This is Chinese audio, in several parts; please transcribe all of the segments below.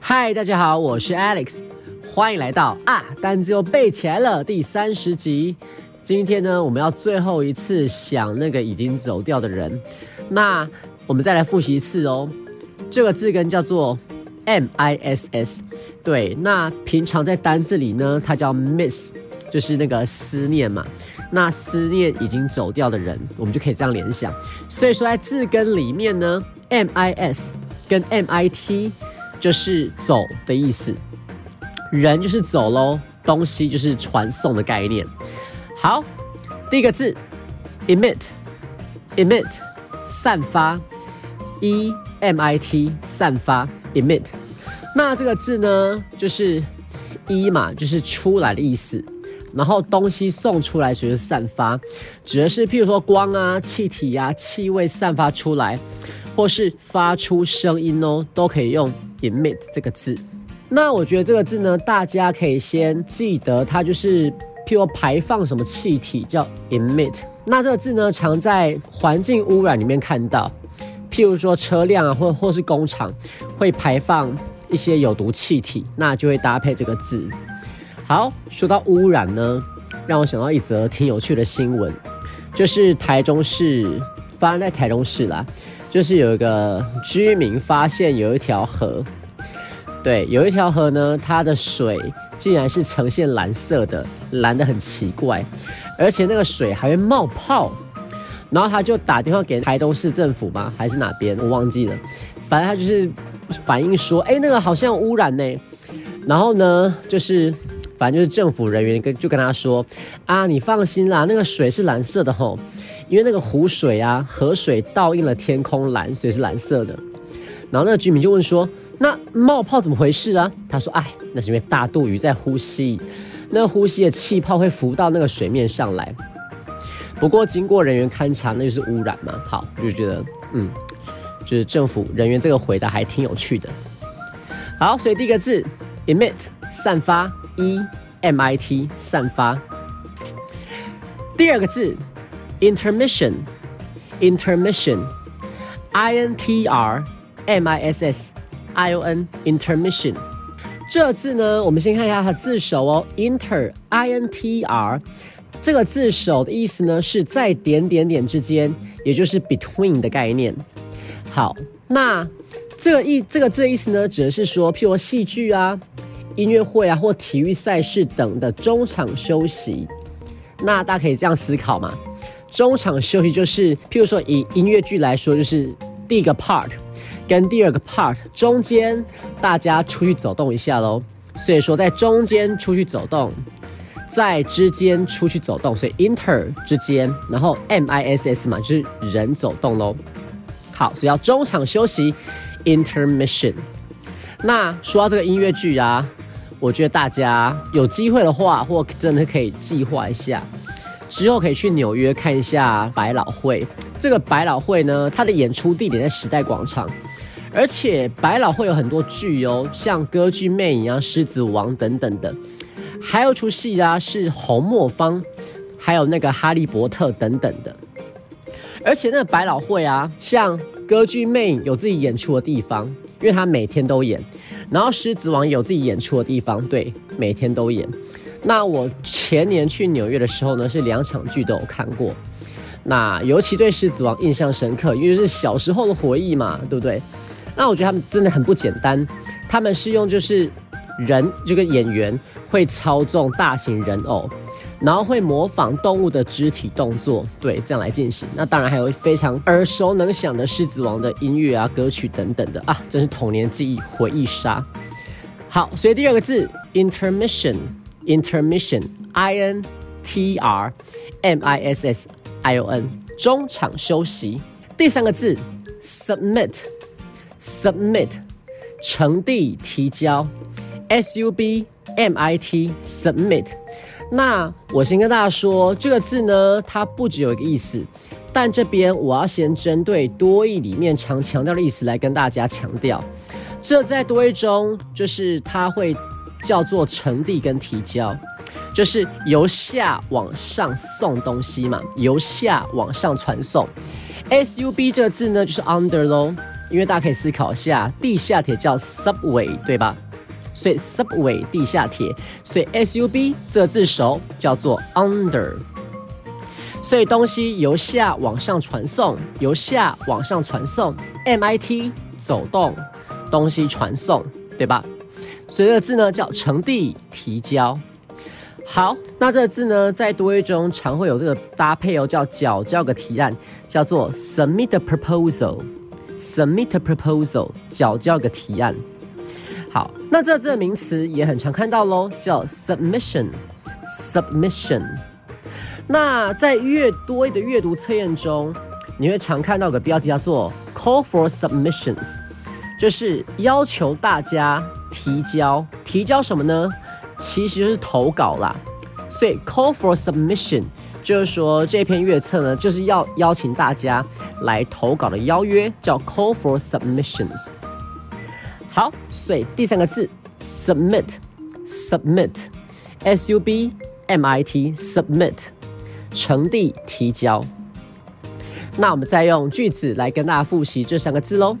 嗨，大家好，我是 Alex，欢迎来到啊单子又背起来了第三十集。今天呢，我们要最后一次想那个已经走掉的人。那我们再来复习一次哦。这个字根叫做 M I S S，对。那平常在单字里呢，它叫 miss，就是那个思念嘛。那思念已经走掉的人，我们就可以这样联想。所以说在字根里面呢，M I S 跟 M I T。就是走的意思，人就是走喽，东西就是传送的概念。好，第一个字，emit，emit，散发，e m i t，散发，emit。那这个字呢，就是一嘛，就是出来的意思。然后东西送出来就是散发，指的是譬如说光啊、气体啊、气味散发出来，或是发出声音哦，都可以用。emit 这个字，那我觉得这个字呢，大家可以先记得，它就是譬如排放什么气体叫 emit。那这个字呢，常在环境污染里面看到，譬如说车辆啊，或或是工厂会排放一些有毒气体，那就会搭配这个字。好，说到污染呢，让我想到一则挺有趣的新闻，就是台中市发生在台中市啦。就是有一个居民发现有一条河，对，有一条河呢，它的水竟然是呈现蓝色的，蓝的很奇怪，而且那个水还会冒泡。然后他就打电话给台东市政府吗？还是哪边？我忘记了。反正他就是反映说，哎，那个好像污染呢。然后呢，就是反正就是政府人员跟就跟他说，啊，你放心啦，那个水是蓝色的吼。因为那个湖水啊，河水倒映了天空蓝，所以是蓝色的。然后那个居民就问说：“那冒泡怎么回事啊？”他说：“哎，那是因为大肚鱼在呼吸，那呼吸的气泡会浮到那个水面上来。不过经过人员勘察，那就是污染嘛。好，就觉得嗯，就是政府人员这个回答还挺有趣的。好，所以第一个字 emit 散发，e m i t 散发。第二个字。Intermission, intermission, I N T R M I S S I O N, intermission。这字呢，我们先看一下它的字首哦。Inter, I N T R，这个字首的意思呢，是在点点点之间，也就是 between 的概念。好，那这个意这个字的意思呢，指的是说，譬如戏剧啊、音乐会啊或体育赛事等的中场休息。那大家可以这样思考嘛？中场休息就是，譬如说以音乐剧来说，就是第一个 part 跟第二个 part 中间，大家出去走动一下喽。所以说在中间出去走动，在之间出去走动，所以 inter 之间，然后 m i s s 嘛，就是人走动喽。好，所以要中场休息 intermission。那说到这个音乐剧啊，我觉得大家有机会的话，或真的可以计划一下。之后可以去纽约看一下百老汇。这个百老汇呢，它的演出地点在时代广场，而且百老汇有很多剧哦，像歌剧魅影啊、狮子王等等的，还有出戏啊是红磨坊，还有那个哈利波特等等的。而且那个百老汇啊，像歌剧魅影有自己演出的地方，因为他每天都演；然后狮子王有自己演出的地方，对，每天都演。那我前年去纽约的时候呢，是两场剧都有看过。那尤其对《狮子王》印象深刻，因为是小时候的回忆嘛，对不对？那我觉得他们真的很不简单。他们是用就是人这个演员会操纵大型人偶，然后会模仿动物的肢体动作，对，这样来进行。那当然还有非常耳熟能详的《狮子王》的音乐啊、歌曲等等的啊，真是童年记忆回忆杀。好，所以第二个字，intermission。Intermission, I N T R M I S S I O N，中场休息。第三个字，submit, submit，呈递、提交。S U B M I T, submit。那我先跟大家说，这个字呢，它不只有一个意思，但这边我要先针对多义里面常强调的意思来跟大家强调。这在多义中，就是它会。叫做呈递跟提交，就是由下往上送东西嘛，由下往上传送。S U B 这个字呢，就是 under 咯，因为大家可以思考一下，地下铁叫 subway 对吧？所以 subway 地下铁，所以 S U B 这个字首叫做 under。所以东西由下往上传送，由下往上传送，M I T 走动，东西传送，对吧？所以这个字呢叫呈递提交。好，那这个字呢在多义中常会有这个搭配哦，叫缴交个提案，叫做 submit a proposal，submit a proposal，缴交个提案。那这字的名词也很常看到喽，叫 submission，submission。那在越多的阅读测验中，你会常看到个标题叫做 “Call for submissions”，就是要求大家提交。提交什么呢？其实就是投稿啦。所以 “Call for submission” 就是说这篇阅测呢，就是要邀请大家来投稿的邀约，叫 “Call for submissions”。好，所以第三个字 “submit”，submit，S-U-B-M-I-T，submit。呈递、提交。那我们再用句子来跟大家复习这三个字喽。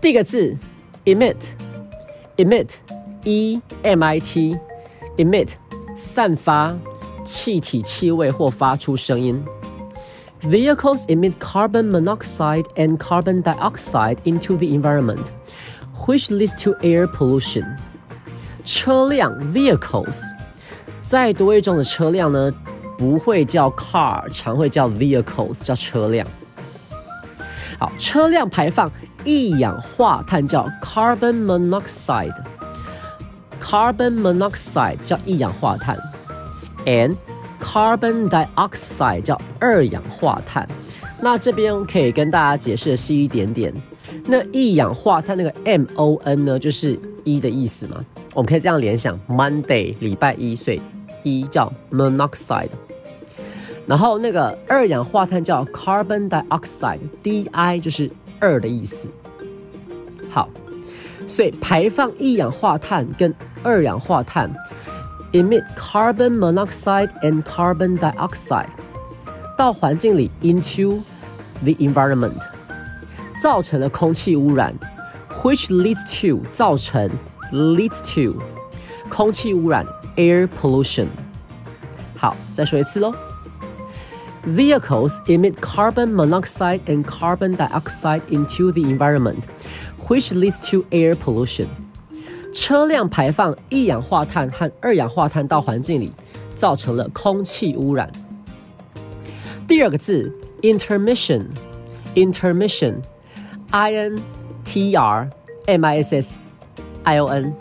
第一个字，emit，emit，e m i t，emit，散发气体、气味或发出声音。Vehicles emit carbon monoxide and carbon dioxide into the environment, which leads to air pollution. 车辆 vehicles，在多位中的车辆呢？不会叫 car，常会叫 vehicles，叫车辆。好，车辆排放一氧化碳叫 carbon monoxide，carbon monoxide 叫一氧化碳，and carbon dioxide 叫二氧化碳。那这边可以跟大家解释的细一点点，那一氧化碳那个 M O N 呢，就是一的意思嘛？我们可以这样联想，Monday 礼拜一，所以一叫 monoxide。然后那个二氧化碳叫 carbon dioxide，di 就是二的意思。好，所以排放一氧化碳跟二氧化碳 ，emit carbon monoxide and carbon dioxide 到环境里 into the environment，造成了空气污染，which leads to 造成 leads to 空气污染 air pollution。好，再说一次喽。Vehicles emit carbon monoxide and carbon dioxide into the environment, which leads to air pollution. 车辆排放一氧化碳和二氧化碳到环境里，造成了空气污染。第二个字 intermission，intermission，i n t r m i s s i o n，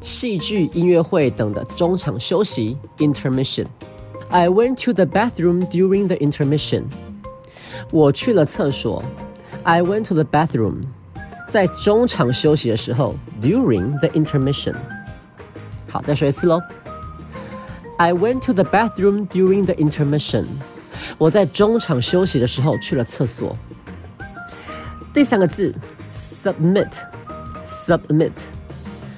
戏剧、音乐会等的中场休息 intermission。I went to the bathroom during the intermission. 我去了厕所。I went to the bathroom. 在中场休息的时候，during the intermission. 好，再说一次喽。I went to the bathroom during the intermission. 我在中场休息的时候去了厕所。第三个字，submit，submit，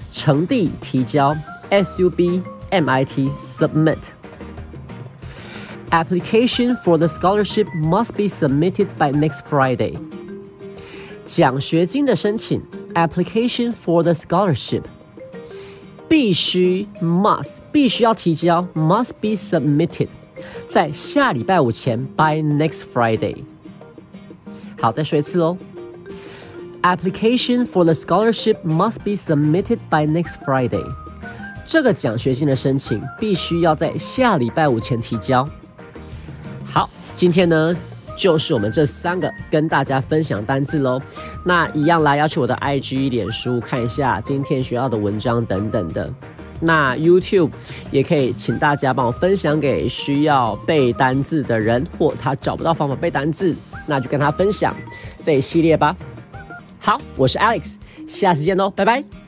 呈递、提交，s u b m i t，submit。Application for the scholarship must be submitted by next Friday. 奖学金的申请，application for the scholarship 必须 must 必须要提交，must be submitted 在下礼拜五前 by next Friday。好，再说一次喽。Application for the scholarship must be submitted by next Friday。这个奖学金的申请必须要在下礼拜五前提交。好今天呢，就是我们这三个跟大家分享单字喽。那一样来要去我的 IG、脸书看一下今天学到的文章等等的。那 YouTube 也可以请大家帮我分享给需要背单字的人，或他找不到方法背单字，那就跟他分享这一系列吧。好，我是 Alex，下次见喽，拜拜。